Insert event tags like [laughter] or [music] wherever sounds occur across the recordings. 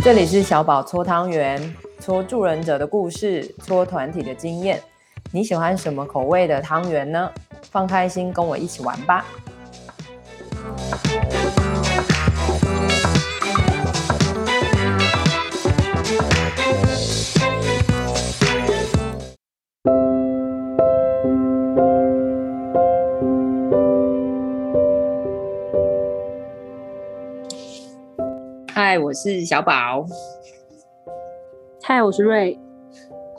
这里是小宝搓汤圆，搓助人者的故事，搓团体的经验。你喜欢什么口味的汤圆呢？放开心，跟我一起玩吧。是小宝。嗨，我是瑞。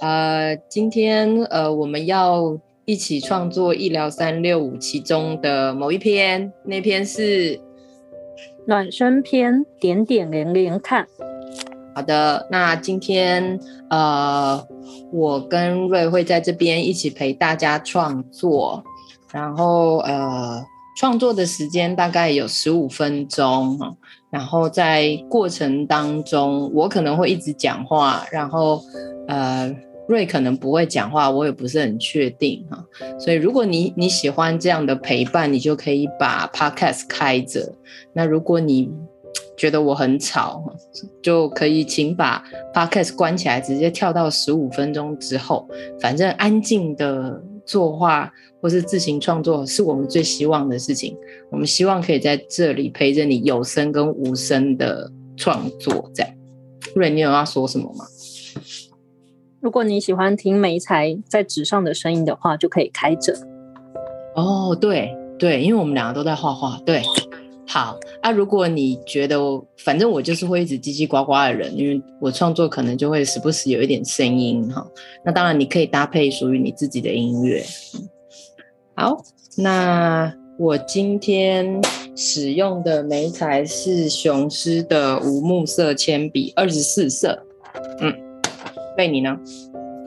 呃，今天呃，我们要一起创作医疗三六五其中的某一篇，那篇是暖身篇，点点连连看。好的，那今天呃，我跟瑞会在这边一起陪大家创作，然后呃，创作的时间大概有十五分钟哈，然后在过程当中，我可能会一直讲话，然后呃。瑞可能不会讲话，我也不是很确定哈，所以如果你你喜欢这样的陪伴，你就可以把 Podcast 开着。那如果你觉得我很吵，就可以请把 Podcast 关起来，直接跳到十五分钟之后。反正安静的作画或是自行创作是我们最希望的事情。我们希望可以在这里陪着你有声跟无声的创作。这样，瑞，你有要说什么吗？如果你喜欢听梅材在纸上的声音的话，就可以开着。哦，对对，因为我们两个都在画画。对，好啊。如果你觉得，反正我就是会一直叽叽呱呱的人，因为我创作可能就会时不时有一点声音哈。那当然，你可以搭配属于你自己的音乐。好，那我今天使用的媒材是雄狮的无木色铅笔，二十四色。嗯。对你呢？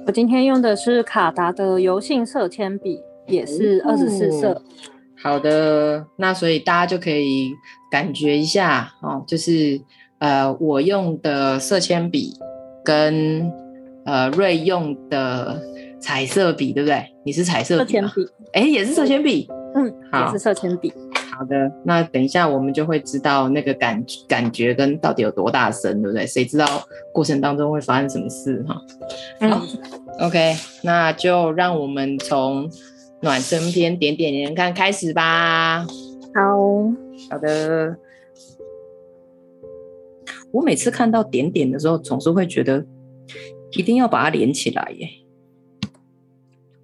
我今天用的是卡达的油性色铅笔，也是二十四色。好的，那所以大家就可以感觉一下哦，就是呃，我用的色铅笔跟呃瑞用的彩色笔，对不对？你是彩色铅笔，哎，也是色铅笔，嗯，好，也是色铅笔。好的，那等一下我们就会知道那个感感觉跟到底有多大声，对不对？谁知道过程当中会发生什么事哈？好、嗯、OK，那就让我们从暖身篇点点连连看开始吧。好好的，我每次看到点点的时候，总是会觉得一定要把它连起来耶。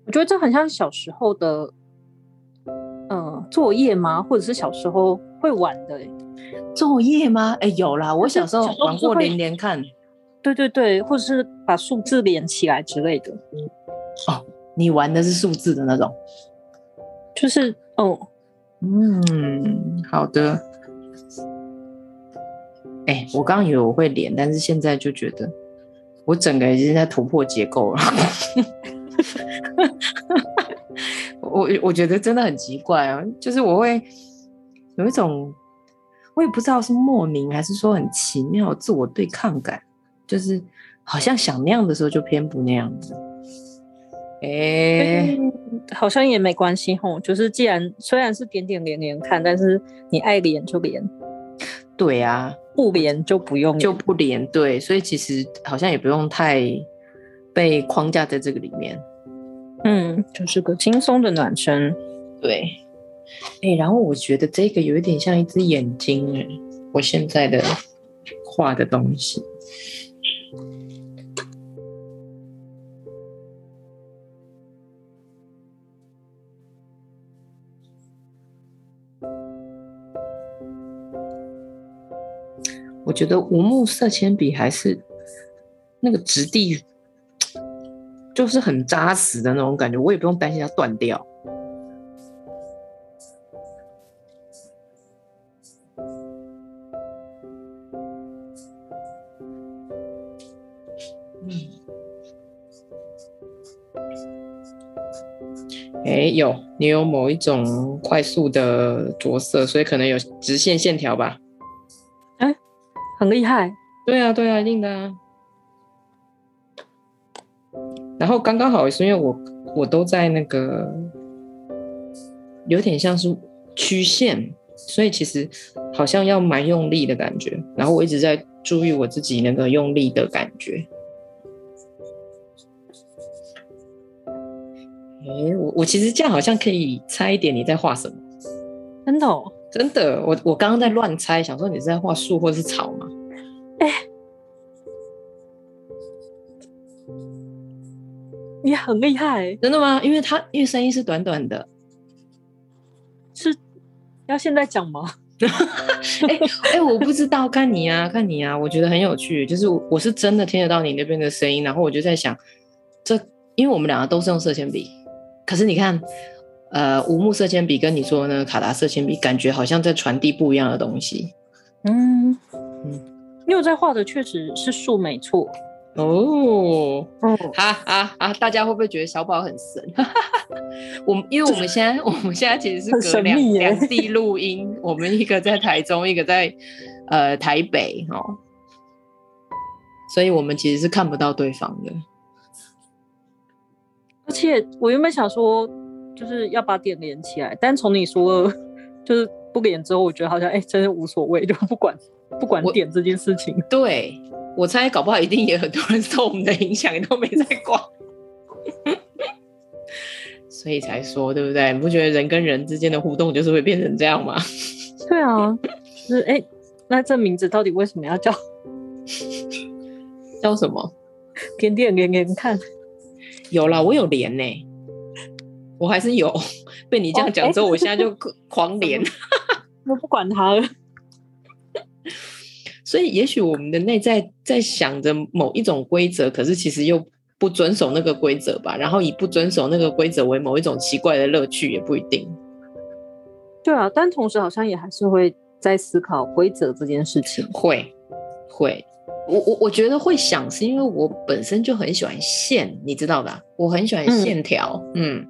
我觉得这很像小时候的。作业吗？或者是小时候会玩的作业吗？哎，有啦，我小时候玩过连连看。对对对，或者是把数字连起来之类的。哦，你玩的是数字的那种？就是哦，嗯，好的。哎，我刚刚以为我会连，但是现在就觉得我整个已经在突破结构了。[laughs] [laughs] 我我觉得真的很奇怪啊，就是我会有一种，我也不知道是莫名还是说很奇妙自我对抗感，就是好像想那样的时候就偏不那样子。哎、欸，好像也没关系吼，就是既然虽然是点点连连看，但是你爱连就连。对啊，不连就不用，就不连。对，所以其实好像也不用太被框架在这个里面。嗯，就是个轻松的暖身，对。哎、欸，然后我觉得这个有一点像一只眼睛，哎，我现在的画的东西。我觉得无木色铅笔还是那个质地。就是很扎实的那种感觉，我也不用担心它断掉。嗯，哎，有你有某一种快速的着色，所以可能有直线线条吧？哎，很厉害。对啊，对啊，一定的啊。然后刚刚好是因为我我都在那个有点像是曲线，所以其实好像要蛮用力的感觉。然后我一直在注意我自己那个用力的感觉。哎，我我其实这样好像可以猜一点你在画什么。真的哦？真的，我我刚刚在乱猜，想说你是在画树或是草吗？哎，你很厉害，真的吗？因为他因为声音是短短的，是要现在讲吗？[laughs] 哎哎，我不知道，看你啊，看你啊，我觉得很有趣，就是我是真的听得到你那边的声音，然后我就在想，这因为我们两个都是用色铅笔，可是你看。呃，无木色铅笔跟你说呢，卡达色铅笔感觉好像在传递不一样的东西。嗯嗯，因为我在画的确实是树，没错。哦，嗯，哈哈哈，大家会不会觉得小宝很神？[laughs] 我们因为我们现在我们现在其实是隔两两地录音，我们一个在台中，一个在呃台北哦，所以我们其实是看不到对方的。而且我原本想说。就是要把点连起来，但从你说 [laughs] 就是不连之后，我觉得好像哎、欸，真的无所谓，就不管不管点这件事情。我对，我猜搞不好一定也很多人受我们的影响，都没在管，所以才说对不对？你不觉得人跟人之间的互动就是会变成这样吗？对啊，就是哎、欸，那这名字到底为什么要叫叫什么？点点连连看，有啦，我有连呢、欸。我还是有 [laughs] 被你这样讲之后，哦欸、我现在就狂连。我不管他了。所以，也许我们的内在在想着某一种规则，可是其实又不遵守那个规则吧？然后以不遵守那个规则为某一种奇怪的乐趣，也不一定。对啊，但同时好像也还是会在思考规则这件事情。会，会。我我我觉得会想，是因为我本身就很喜欢线，你知道吧？我很喜欢线条，嗯。嗯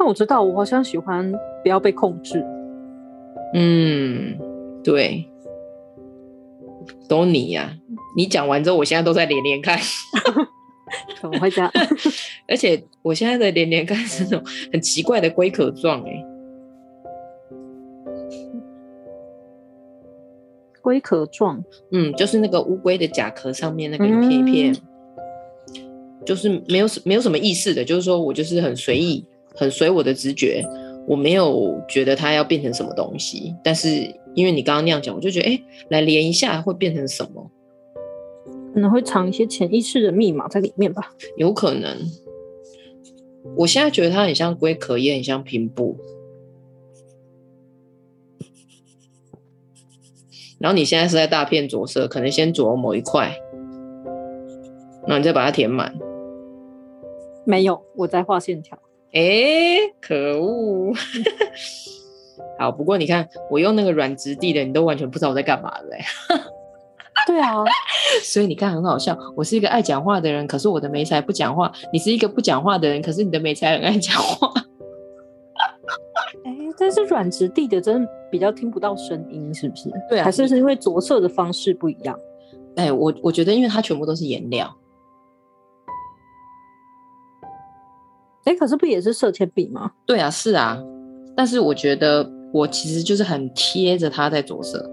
那我知道，我好像喜欢不要被控制。嗯，对，都你呀、啊！你讲完之后，我现在都在连连看。[laughs] 怎么会这样？[laughs] 而且我现在的连连看是那种很奇怪的龟壳状哎。龟壳状，嗯，就是那个乌龟的甲壳上面那个一片一片，嗯、就是没有没有什么意思的，就是说我就是很随意。很随我的直觉，我没有觉得它要变成什么东西，但是因为你刚刚那样讲，我就觉得，哎、欸，来连一下会变成什么？可能会藏一些潜意识的密码在里面吧？有可能。我现在觉得它很像龟壳，也很像拼布。然后你现在是在大片着色，可能先着某一块，然后你再把它填满。没有，我在画线条。哎、欸，可恶！好，不过你看，我用那个软质地的，你都完全不知道我在干嘛的嘞。[laughs] 对啊，所以你看很好笑。我是一个爱讲话的人，可是我的眉才不讲话；你是一个不讲话的人，可是你的眉才很爱讲话。哎、欸，但是软质地的真的比较听不到声音，是不是？对啊，还是是因为着色的方式不一样？哎、欸，我我觉得，因为它全部都是颜料。哎，可是不也是色铅笔吗？对啊，是啊，但是我觉得我其实就是很贴着它在着色，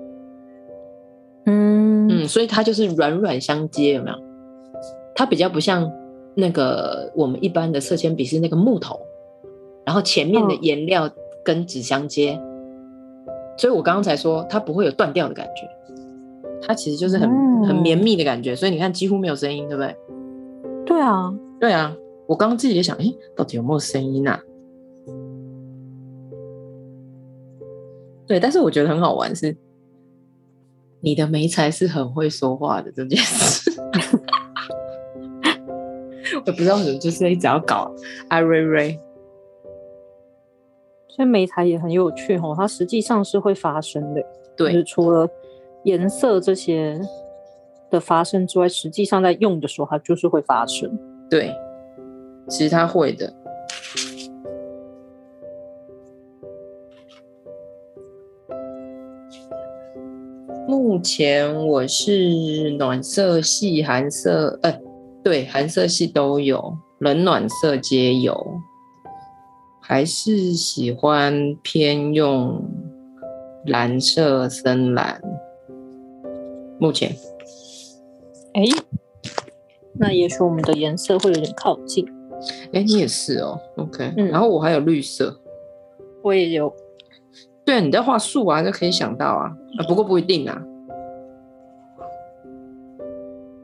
嗯嗯，所以它就是软软相接，有没有？它比较不像那个我们一般的色铅笔是那个木头，然后前面的颜料跟纸相接，哦、所以我刚刚才说它不会有断掉的感觉，它其实就是很、嗯、很绵密的感觉，所以你看几乎没有声音，对不对？对啊，对啊。我刚刚自己也想，哎，到底有没有声音啊？对，但是我觉得很好玩是，你的眉才是很会说话的这件事。[laughs] 我不知道为什么，就是一直要搞艾瑞瑞。所以媒材也很有趣哦，它实际上是会发生的。对，就是除了颜色这些的发生之外，实际上在用的时候，它就是会发生。对。其实他会的。目前我是暖色系、寒色，呃，对，寒色系都有，冷暖色皆有。还是喜欢偏用蓝色、深蓝。目前，哎，那也许我们的颜色会有点靠近。哎，你也是哦，OK。嗯，然后我还有绿色，我也有。对啊，你在画树啊，就可以想到啊，啊，不过不一定啊。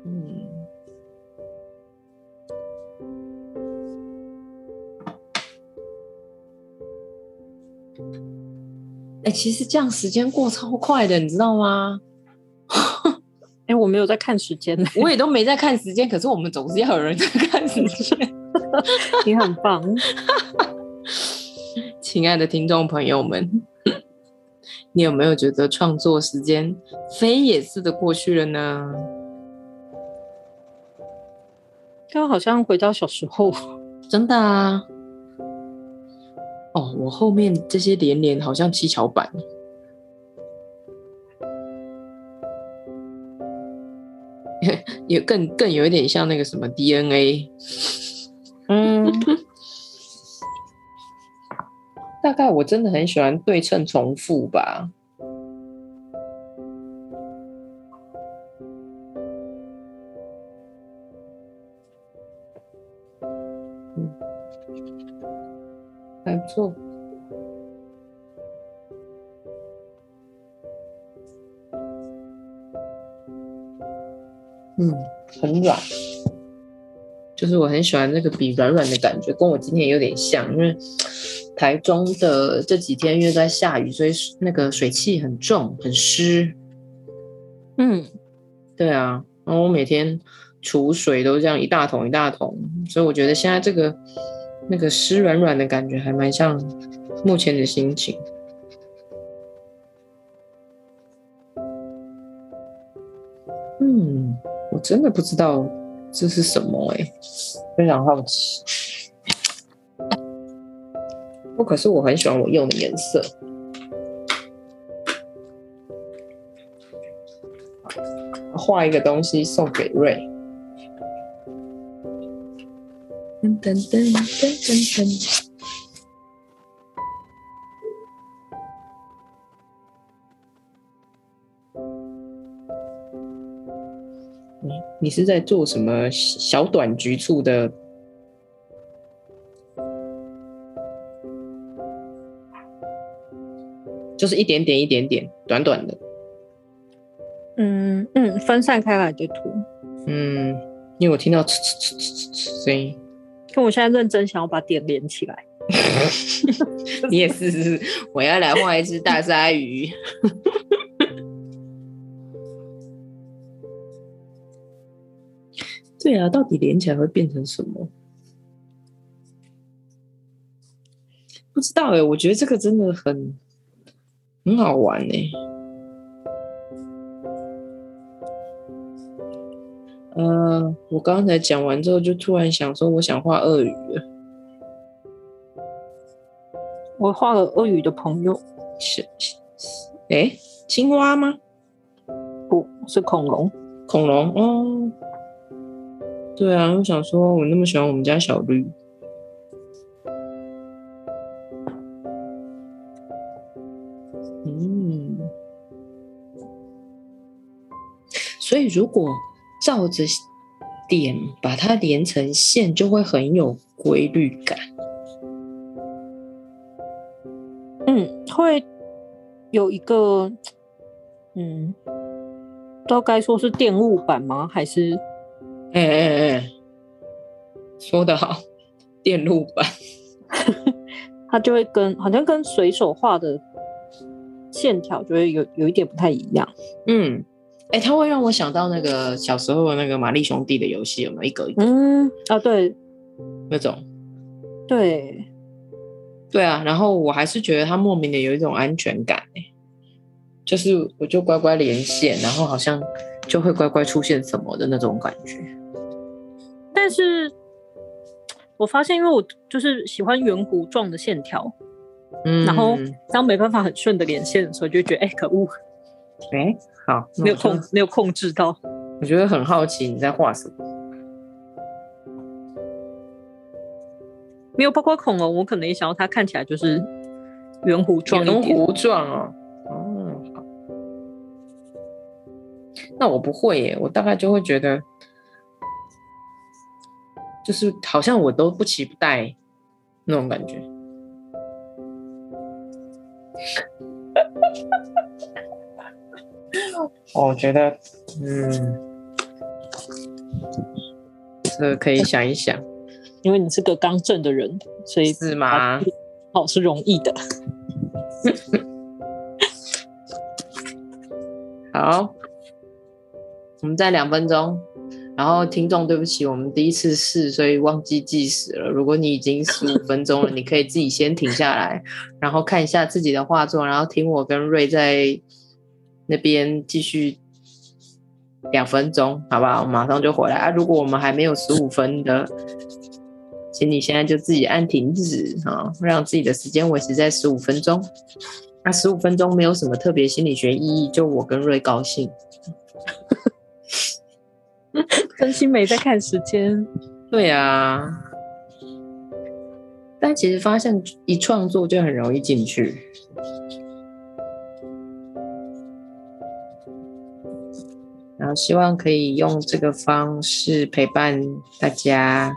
嗯。哎，其实这样时间过超快的，你知道吗？哎，我没有在看时间，我也都没在看时间，可是我们总是要有人在 [laughs] 看时间。[laughs] 你很棒，[laughs] 亲爱的听众朋友们。你有没有觉得创作时间飞也似的过去了呢？刚好像回到小时候，真的啊！哦，我后面这些连连好像七巧板，也更更有一点像那个什么 DNA。嗯。[laughs] 大概我真的很喜欢对称重复吧。很喜欢那个笔软软的感觉，跟我今天有点像，因为。台中的这几天因为在下雨，所以那个水汽很重，很湿。嗯，对啊，然后我每天储水都这样一大桶一大桶，所以我觉得现在这个那个湿软软的感觉还蛮像目前的心情。嗯，我真的不知道这是什么哎、非常好奇。我，可是我很喜欢我用的颜色。画一个东西送给瑞。噔噔噔噔噔噔。你你是在做什么小短局促的？就是一点点一点点，短短的。嗯嗯，分散开来的图。嗯，因为我听到呲呲呲呲呲声音。可我现在认真想要把点连起来。[laughs] 你也是是，我要来画一只大鲨鱼。对啊，到底连起来会变成什么？不知道哎、欸，我觉得这个真的很。很好玩呢、欸。呃，我刚才讲完之后，就突然想说，我想画鳄鱼了。我画了鳄鱼的朋友，是，哎、欸，青蛙吗？不是恐龙，恐龙哦。对啊，我想说，我那么喜欢我们家小绿。嗯所以，如果照着点把它连成线，就会很有规律感。嗯，会有一个，嗯，不知道该说是电路板吗？还是，哎哎哎，说得好，电路板，[laughs] 它就会跟好像跟随手画的线条就会有有一点不太一样。嗯。哎、欸，它会让我想到那个小时候的那个玛丽兄弟的游戏，有没有一个一个？嗯，啊，对，那种，对，对啊。然后我还是觉得它莫名的有一种安全感，就是我就乖乖连线，然后好像就会乖乖出现什么的那种感觉。但是我发现，因为我就是喜欢圆弧状的线条，嗯，然后当没办法很顺的连线的时候，就觉得哎、欸，可恶，哎、欸。好，没有控，没有控制到。我觉得很好奇你在画什么。没有包括恐龙，我可能也想要它看起来就是圆弧状。圆弧状哦，哦，好。那我不会耶，我大概就会觉得，就是好像我都不期不待那种感觉。[laughs] 我觉得，嗯，这个可以想一想。因为你是个刚正的人，所以是吗？哦，是容易的。[laughs] 好，我们再两分钟。然后听众，对不起，我们第一次试，所以忘记计时了。如果你已经十五分钟了，你可以自己先停下来，然后看一下自己的画作，然后听我跟瑞在那边继续两分钟，好不好？我马上就回来啊！如果我们还没有十五分的。请你现在就自己按停止啊，让自己的时间维持在十五分钟。那十五分钟没有什么特别心理学意义，就我跟瑞高兴。[laughs] 真心没在看时间。对啊，但其实发现一创作就很容易进去。然后希望可以用这个方式陪伴大家。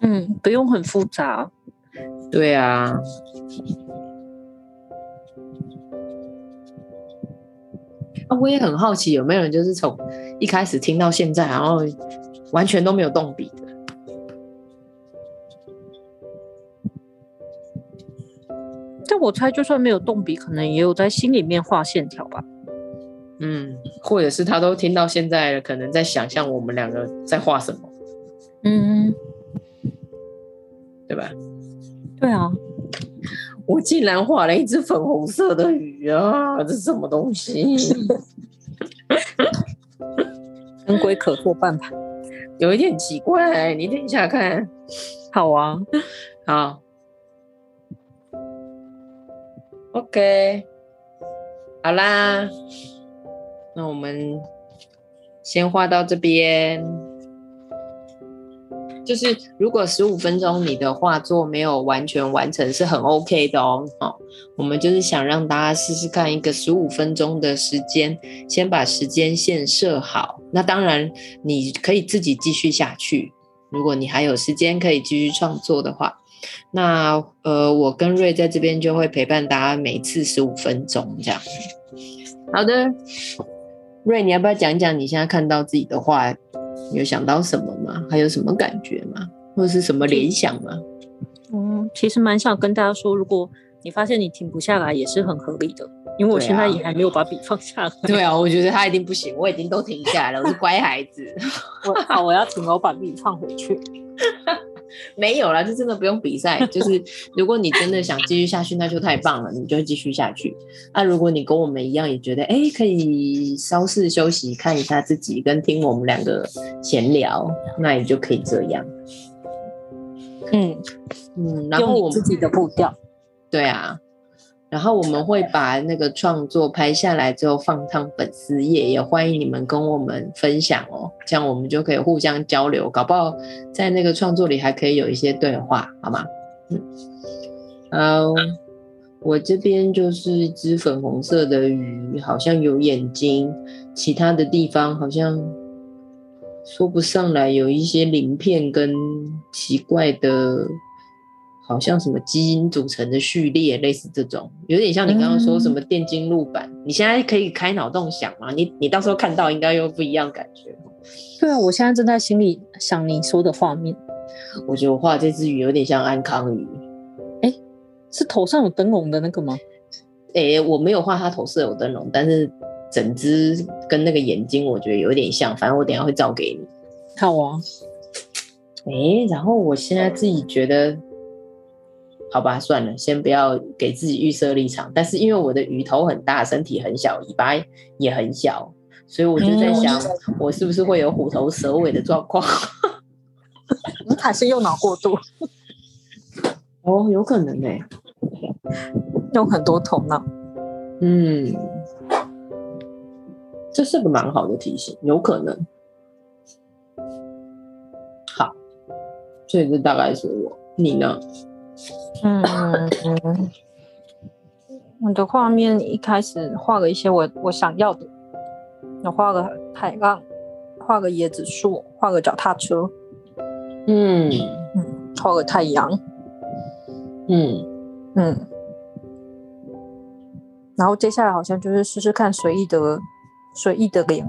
嗯，不用很复杂。对啊。啊，我也很好奇，有没有人就是从一开始听到现在，然后完全都没有动笔的？但我猜，就算没有动笔，可能也有在心里面画线条吧。嗯，或者是他都听到现在了，可能在想象我们两个在画什么。嗯。对吧？对啊，我竟然画了一只粉红色的鱼啊！这是什么东西？跟龟壳做半吧，有一点奇怪。你等一下看，好啊，好，OK，好啦，那我们先画到这边。就是如果十五分钟你的画作没有完全完成是很 OK 的哦。哦，我们就是想让大家试试看一个十五分钟的时间，先把时间线设好。那当然你可以自己继续下去。如果你还有时间可以继续创作的话，那呃，我跟瑞在这边就会陪伴大家每次十五分钟这样。好的，瑞，你要不要讲讲你现在看到自己的画？有想到什么吗？还有什么感觉吗？或者是什么联想吗？嗯，其实蛮想跟大家说，如果你发现你停不下来，也是很合理的，因为我现在也还没有把笔放下来。对啊，我觉得他一定不行，我已经都停下来了，我是乖孩子。[laughs] 我好，我要停了，我把笔放回去。没有啦，就真的不用比赛。就是如果你真的想继续下去，那就太棒了，你就继续下去。那、啊、如果你跟我们一样，也觉得哎、欸，可以稍事休息，看一下自己，跟听我们两个闲聊，那你就可以这样。嗯嗯，然后我们自己的步调，对啊。然后我们会把那个创作拍下来之后放上粉丝页，也欢迎你们跟我们分享哦，这样我们就可以互相交流，搞不好在那个创作里还可以有一些对话，好吗？嗯，好，我这边就是一只粉红色的鱼，好像有眼睛，其他的地方好像说不上来，有一些鳞片跟奇怪的。好像什么基因组成的序列，类似这种，有点像你刚刚说什么电经路板。嗯、你现在可以开脑洞想吗？你你到时候看到应该又不一样感觉。对啊，我现在正在心里想你说的画面。我觉得我画这只鱼有点像安康鱼。哎、欸，是头上有灯笼的那个吗？哎、欸，我没有画它头上有灯笼，但是整只跟那个眼睛我觉得有点像。反正我等一下会照给你。好啊。哎、欸，然后我现在自己觉得。好吧，算了，先不要给自己预设立场。但是因为我的鱼头很大，身体很小，尾巴也很小，所以我就在想，嗯、我是不是会有虎头蛇尾的状况？[laughs] 你还是右脑过度？哦，有可能呢、欸，用很多头脑。嗯，这是个蛮好的提醒，有可能。好，所以这大概是我，你呢？嗯嗯，[laughs] 我的画面一开始画了一些我我想要的，我画个海浪，画个椰子树，画个脚踏车，嗯。嗯，画个太阳，嗯。嗯，然后接下来好像就是试试看随意的随意的脸，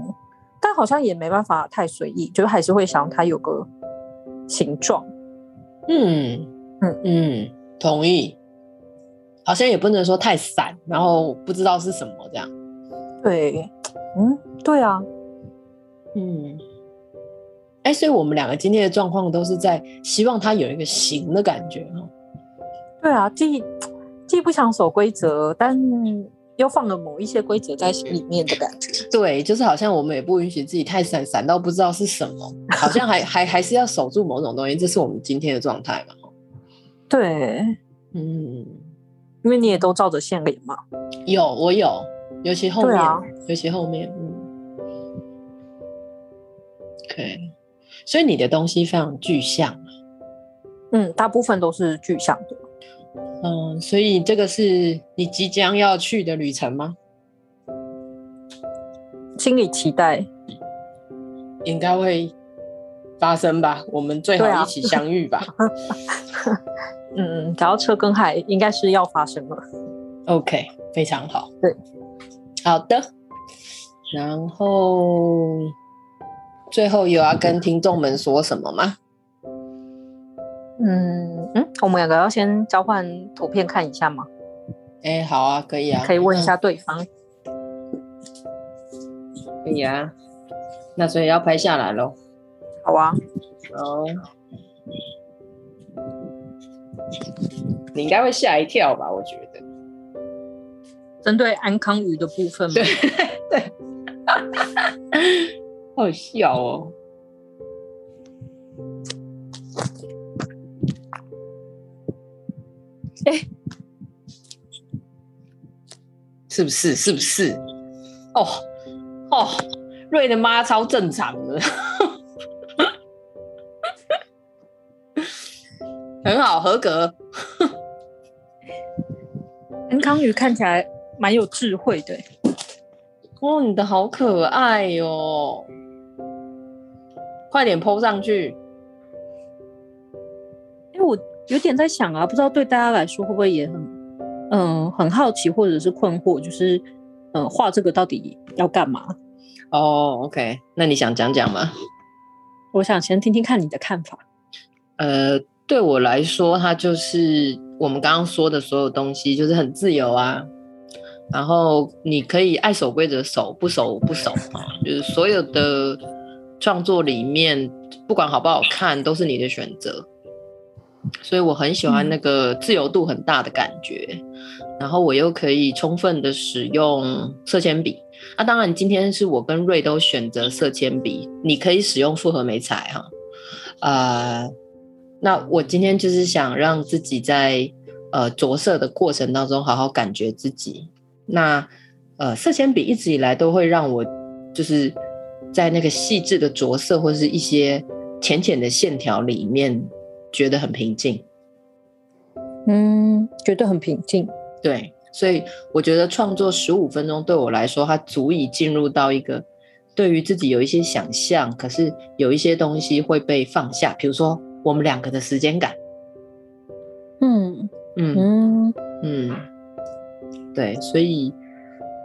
但好像也没办法太随意，就是还是会想它有个形状，嗯。嗯。嗯。同意，好像也不能说太散，然后不知道是什么这样。对，嗯，对啊，嗯，哎，所以我们两个今天的状况都是在希望他有一个形的感觉哈。对啊，既既不想守规则，但又放了某一些规则在里面的感觉。[laughs] 对，就是好像我们也不允许自己太散，散到不知道是什么，好像还还还是要守住某种东西，这是我们今天的状态嘛。对，嗯，因为你也都照着线脸嘛。有，我有，尤其后面，啊、尤其后面，嗯。OK，所以你的东西非常具象。嗯，大部分都是具象的。嗯，所以这个是你即将要去的旅程吗？心里期待，应该会发生吧。我们最好一起相遇吧。[laughs] 嗯，只要车跟海应该是要发生了。OK，非常好。对，好的。然后最后有要跟听众们说什么吗？嗯嗯，我们两个要先交换图片看一下吗？哎，好啊，可以啊，可以问一下对方。可以啊，那所以要拍下来喽。好啊。好。你应该会吓一跳吧？我觉得，针对安康鱼的部分吗？对 [laughs] 对，[laughs] 好笑哦！哎、欸，是不是？是不是？哦哦，瑞的妈超正常的。很好，合格。[laughs] 安康宇看起来蛮有智慧的。哦，你的好可爱哟、哦！快点 po 上去。因为我有点在想啊，不知道对大家来说会不会也很，嗯、呃，很好奇或者是困惑，就是，嗯、呃，画这个到底要干嘛？哦，OK，那你想讲讲吗？我想先听听看你的看法。呃。对我来说，它就是我们刚刚说的所有东西，就是很自由啊。然后你可以爱守规则守，不守不守啊。就是所有的创作里面，不管好不好看，都是你的选择。所以我很喜欢那个自由度很大的感觉。嗯、然后我又可以充分的使用色铅笔。那、啊、当然，今天是我跟瑞都选择色铅笔，你可以使用复合媒材哈。呃。那我今天就是想让自己在呃着色的过程当中好好感觉自己。那呃色铅笔一直以来都会让我就是在那个细致的着色或者是一些浅浅的线条里面觉得很平静。嗯，觉得很平静。对，所以我觉得创作十五分钟对我来说，它足以进入到一个对于自己有一些想象，可是有一些东西会被放下，比如说。我们两个的时间感，嗯嗯嗯嗯，对，所以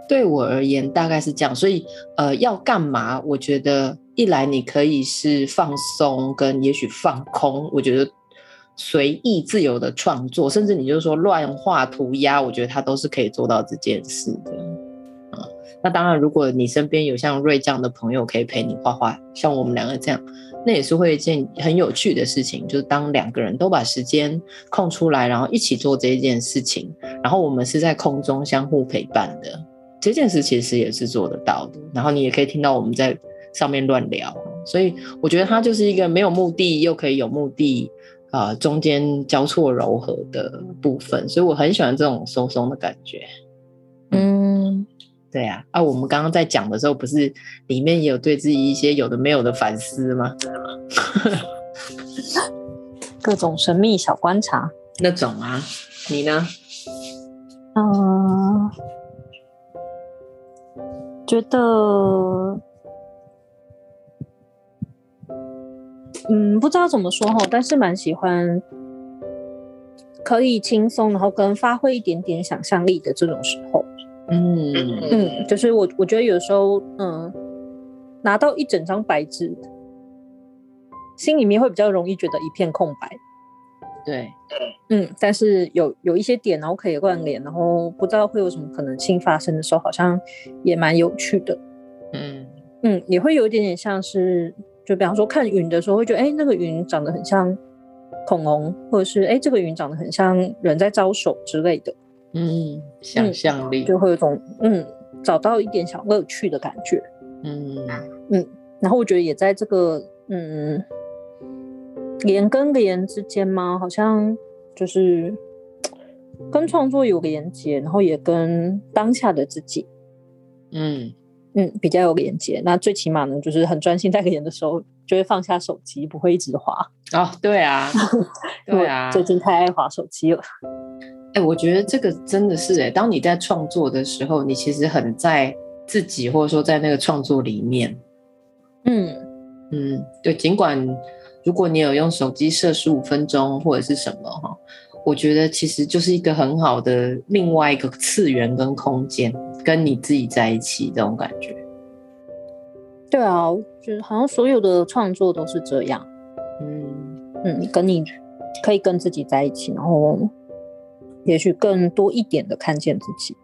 对我而言大概是这样。所以呃，要干嘛？我觉得一来你可以是放松，跟也许放空。我觉得随意自由的创作，甚至你就是说乱画涂鸦，我觉得他都是可以做到这件事的。那当然，如果你身边有像瑞这样的朋友可以陪你画画，像我们两个这样。那也是会一件很有趣的事情，就是当两个人都把时间空出来，然后一起做这一件事情，然后我们是在空中相互陪伴的，这件事其实也是做得到的。然后你也可以听到我们在上面乱聊，所以我觉得它就是一个没有目的又可以有目的，啊，中间交错柔和的部分，所以我很喜欢这种松松的感觉。嗯。对，啊，啊，我们刚刚在讲的时候，不是里面也有对自己一些有的没有的反思吗？[laughs] 各种神秘小观察 [laughs] 那种啊，你呢？嗯、呃，觉得，嗯，不知道怎么说哈，但是蛮喜欢可以轻松，然后跟发挥一点点想象力的这种时候。嗯嗯，就是我我觉得有时候，嗯，拿到一整张白纸，心里面会比较容易觉得一片空白。对，嗯，但是有有一些点，然后可以关联，然后不知道会有什么可能性发生的时候，好像也蛮有趣的。嗯嗯，也会有一点点像是，就比方说看云的时候，会觉得哎，那个云长得很像恐龙，或者是哎，这个云长得很像人在招手之类的。嗯，想象力、嗯、就会有种嗯，找到一点小乐趣的感觉。嗯嗯，然后我觉得也在这个嗯。连跟连之间吗？好像就是跟创作有连接，然后也跟当下的自己，嗯嗯，比较有连接。那最起码呢，就是很专心在连的时候，就会放下手机，不会一直滑。哦，对啊，[laughs] 对啊，最近太爱滑手机了。哎、欸，我觉得这个真的是哎、欸，当你在创作的时候，你其实很在自己，或者说在那个创作里面。嗯嗯，对，尽管。如果你有用手机设十五分钟或者是什么哈，我觉得其实就是一个很好的另外一个次元跟空间，跟你自己在一起这种感觉。对啊，就是好像所有的创作都是这样。嗯嗯，跟你可以跟自己在一起，然后也许更多一点的看见自己。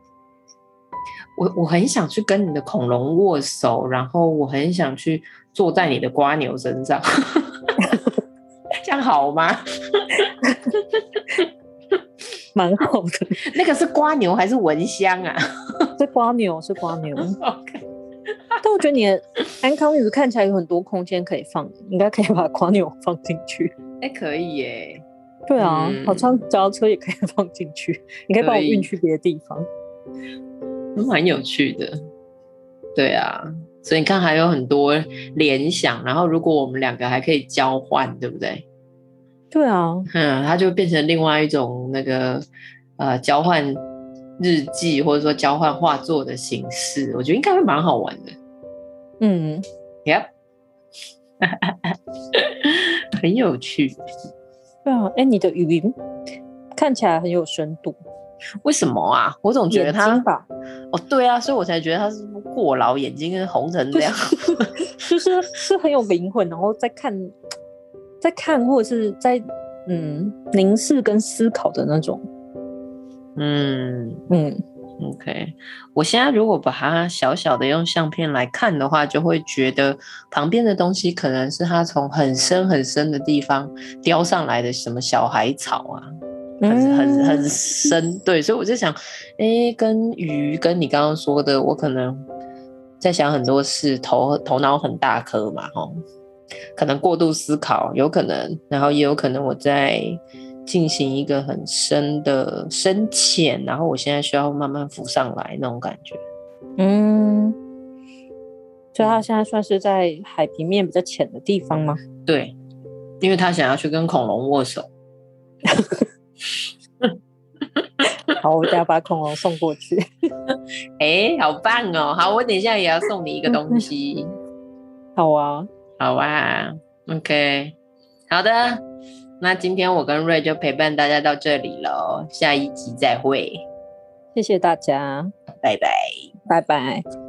我我很想去跟你的恐龙握手，然后我很想去坐在你的瓜牛身上。[laughs] 这样好吗？[laughs] 蛮好的。那个是瓜牛还是蚊香啊？[laughs] 是瓜牛，是瓜牛。OK。但我觉得你的安康鱼看起来有很多空间可以放，应该可以把瓜牛放进去。哎、欸，可以耶。对啊，嗯、好像脚踏车也可以 [laughs] 放进去。你可以帮我运去别的地方。蛮有趣的。对啊。所以你看，还有很多联想。然后，如果我们两个还可以交换，对不对？对啊，嗯，它就变成另外一种那个呃交换日记，或者说交换画作的形式。我觉得应该会蛮好玩的。嗯，Yep，[laughs] 很有趣。对啊，哎，你的语音看起来很有深度。为什么啊？我总觉得他哦，对啊，所以我才觉得他是过劳，眼睛跟红成这样，就是是很有灵魂，然后再看，在看或者是在嗯凝视跟思考的那种。嗯嗯，OK。我现在如果把它小小的用相片来看的话，就会觉得旁边的东西可能是它从很深很深的地方雕上来的什么小海草啊。很很很深，对，所以我就想，哎、欸，跟鱼，跟你刚刚说的，我可能在想很多事，头头脑很大颗嘛，吼，可能过度思考，有可能，然后也有可能我在进行一个很深的深浅，然后我现在需要慢慢浮上来那种感觉，嗯，所以他现在算是在海平面比较浅的地方吗？对，因为他想要去跟恐龙握手。[laughs] 好，我等下把恐龙送过去。哎、欸，好棒哦！好，我等一下也要送你一个东西。[laughs] 好啊，好啊。OK，好的。那今天我跟瑞就陪伴大家到这里了，下一集再会。谢谢大家，拜拜，拜拜。